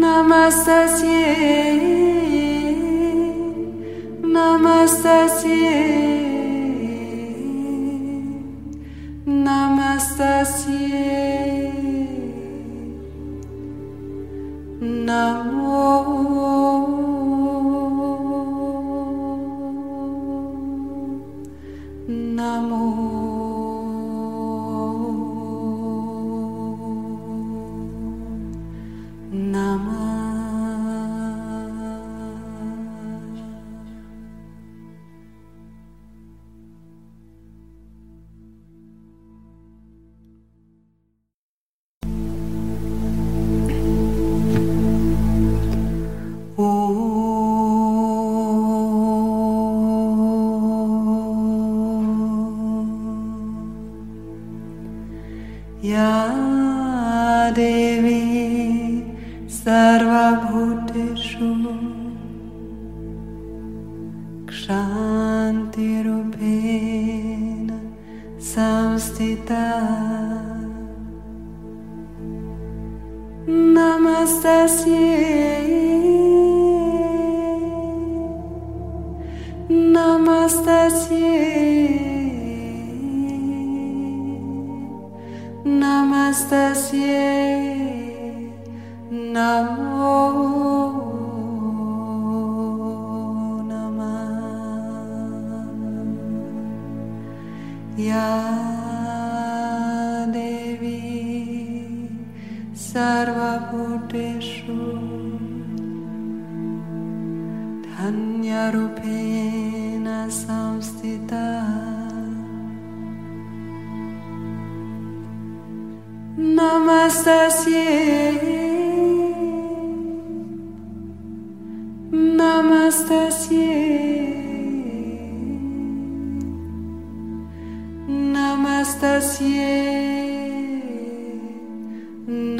namaste Namastasye. सर्वभूतेषु धन्यरूपेण संस्थिता नमस्तस्यै नमस्तस्यै नमस्तस्यै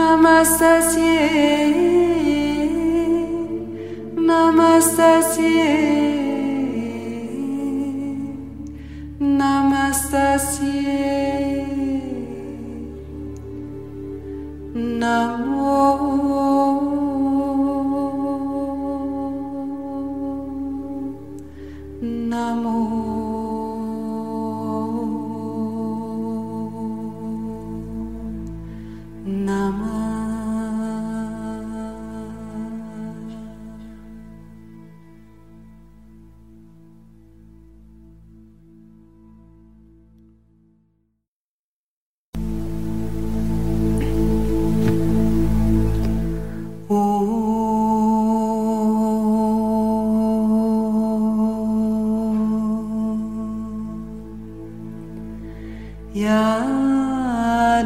Namastasye, Namastasye, Namastasye.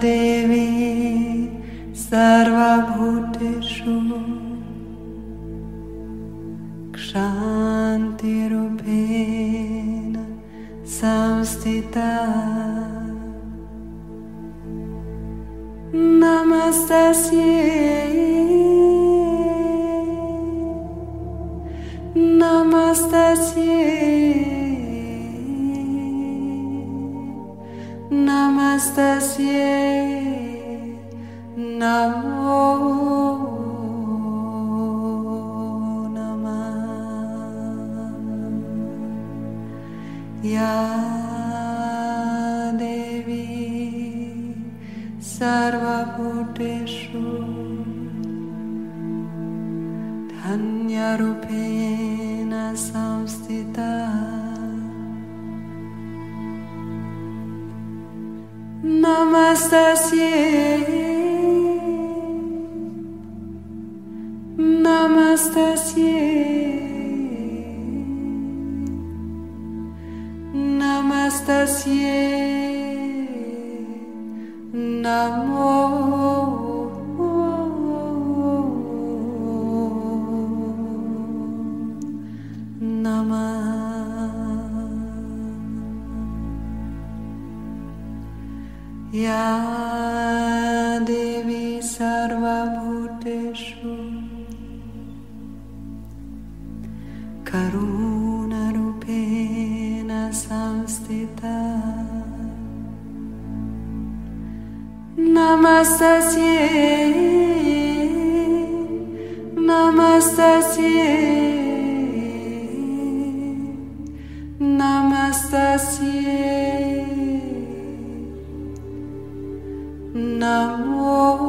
देवी सर्वभूतिषु शान्तिरूपेण संस्थिता। नमस्तस्य Namastasye Namo Namah Ya Devi Sarvabhuteshu Dhanyarupena Namastasye Namastasye Namastasye Namo Namastasye Namastasye Namastasye Namo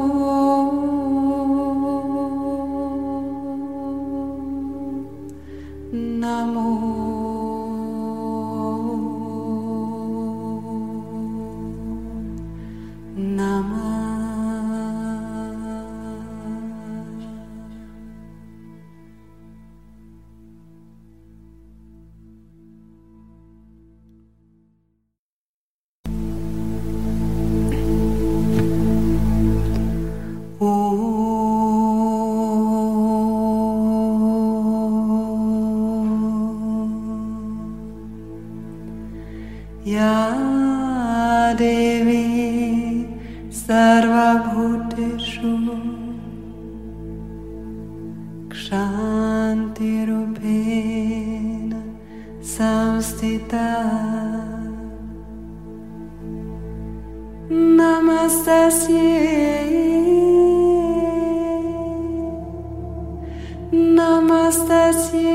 या देवी सर्वभूतेषु क्षान्तिरूपेण संस्थिता। नमस्तस्यै। नमस्तस्यै।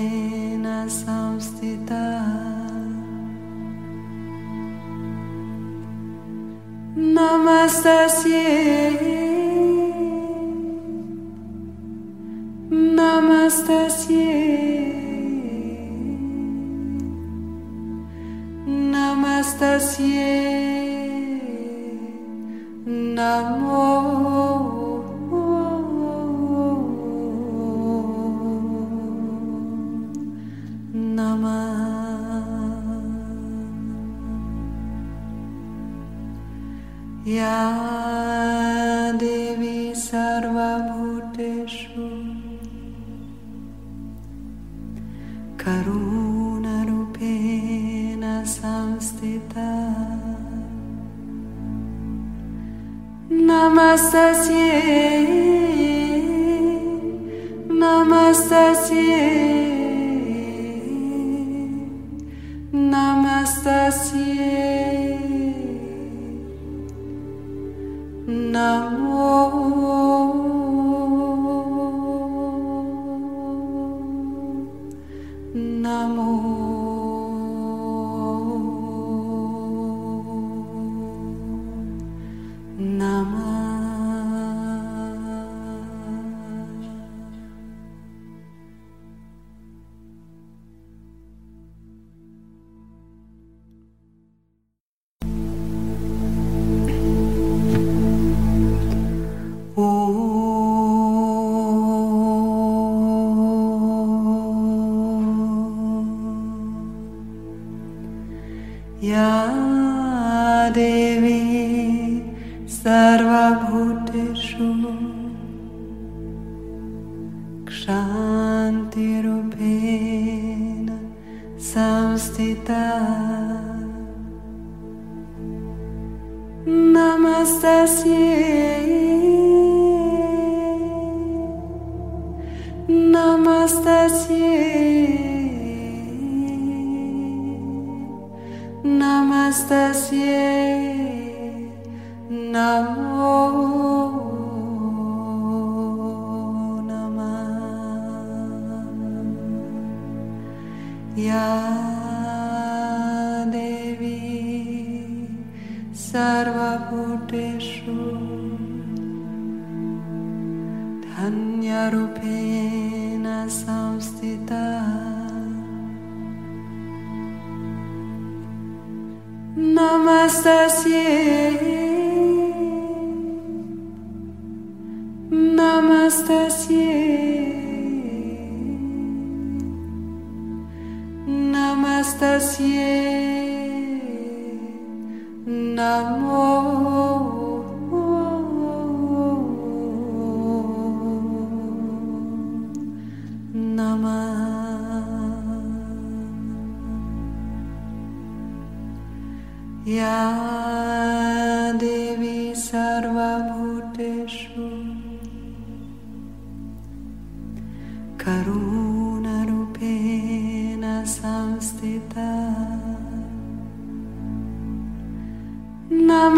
Namastasye Namastasye Namastasye Namo Namastasye Namastasye Eshu Kshantirupena Samstita Namastasye Namastasye Namastasye Namo देवी सर्वभूतेषु धन्यरूपेण संस्थित। नमस्त estás llena.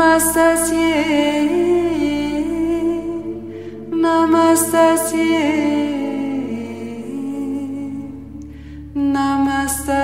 Namaste. Namaste. Namaste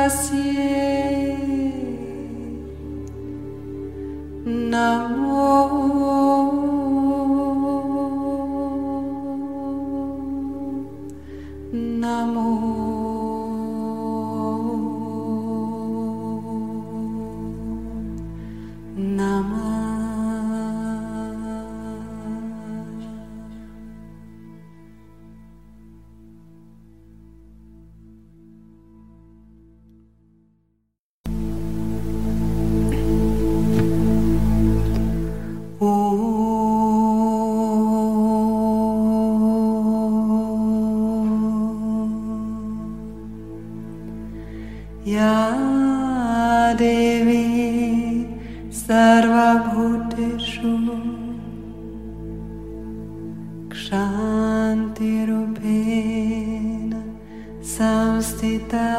Samstita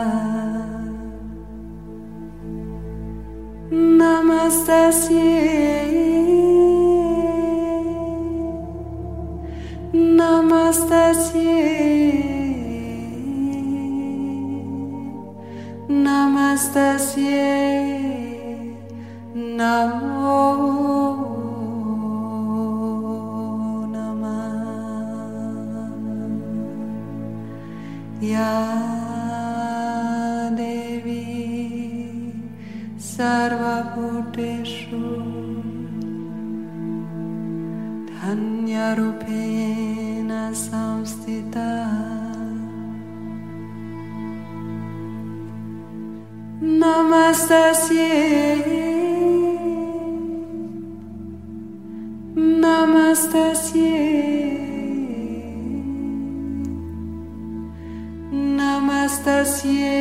Namaste. Namaste. Namaste. Namo देवी सर्वभूटेषु धन्यरूपेण संस्थिते। नमस्तस्ये। Namaste.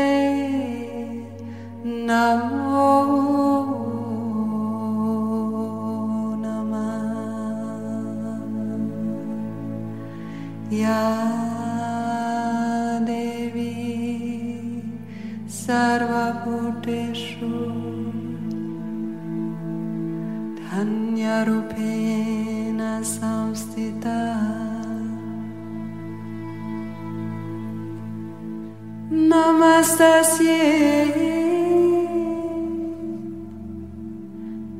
Pena Sans Tita Namastasia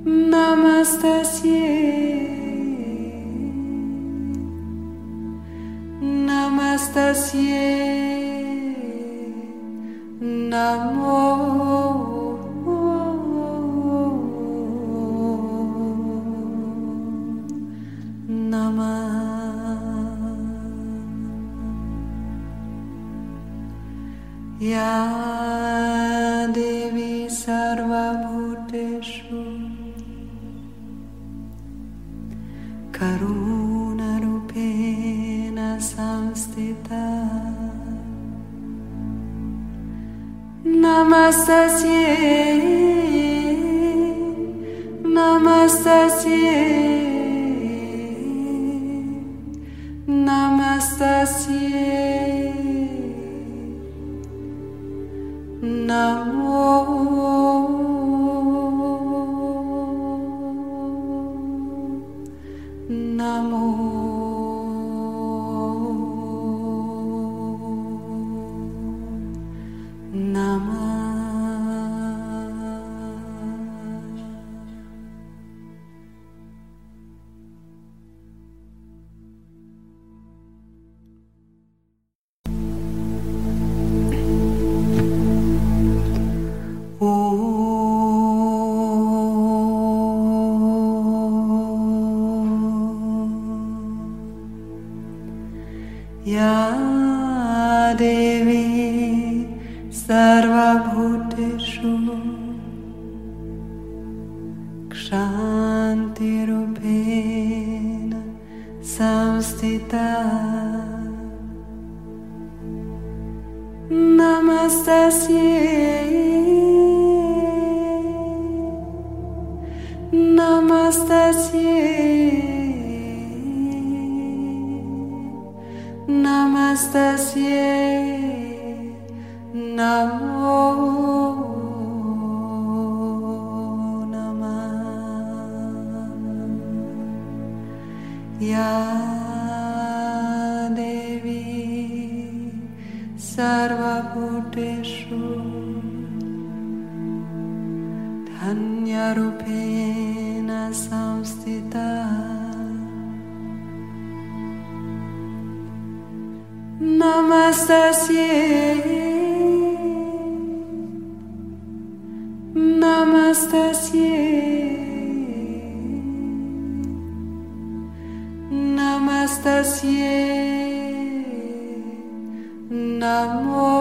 Namastasia Namo Namastasye, Namastasye, Namastasye, Namo, Namo. 谢。amor.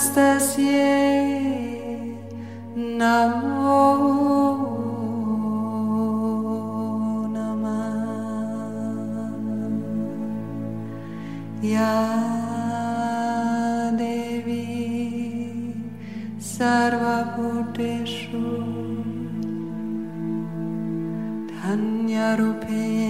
Anastasie Namo Nama Ya Devi Sarva Bhuteshu Dhanya Rupena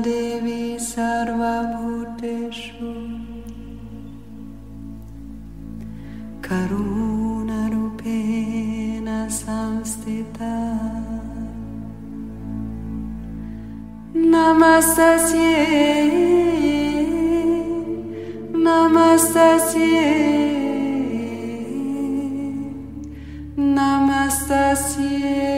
देवी सर्वभूतेषु। करुणरूपेण संस्थिता। नमस्तस्यै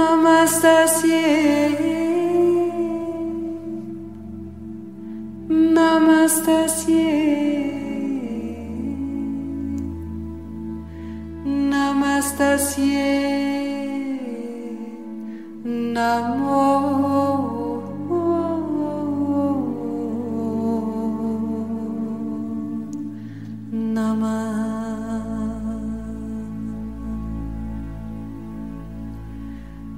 Namastā śī́, namastā śī́, namo.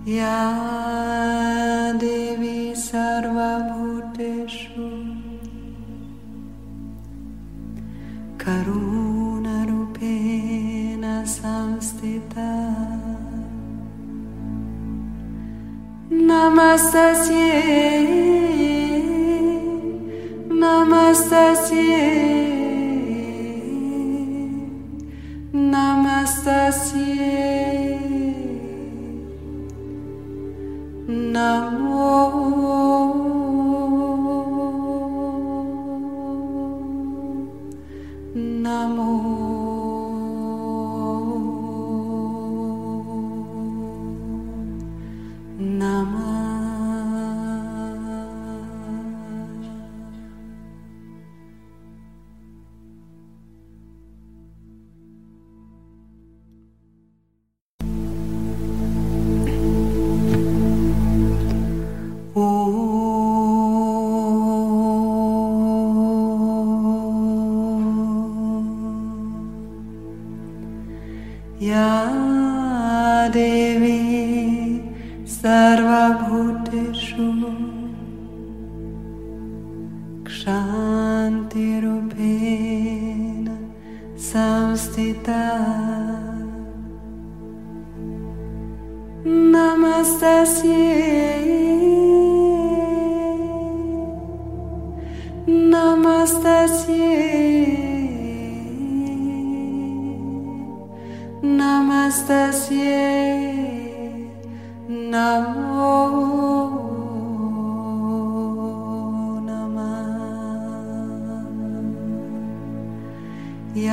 या देवी सर्वभूतेषु। करुणरूपेण संस्थिता। नमस्तस्यै। नमस्तस्यै। amor.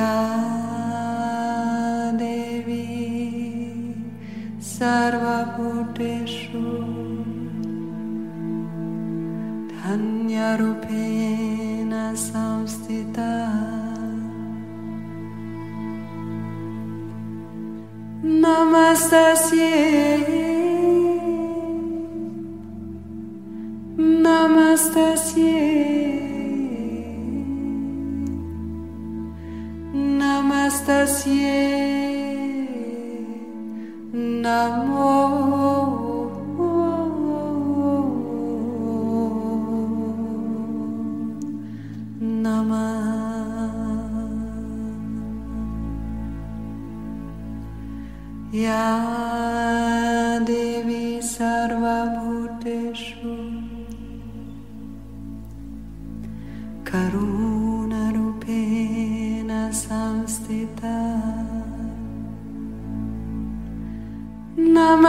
Namah. Ya Devi Sarvabhuteshu Dhanyarupena Samstita Namaste. Namaste.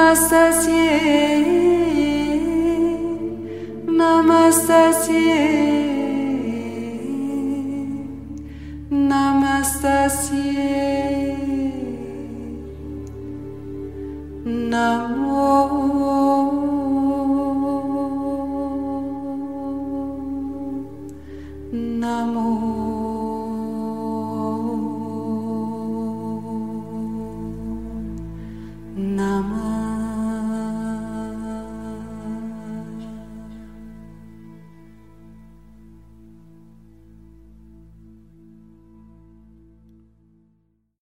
Namastasye, Namastasye.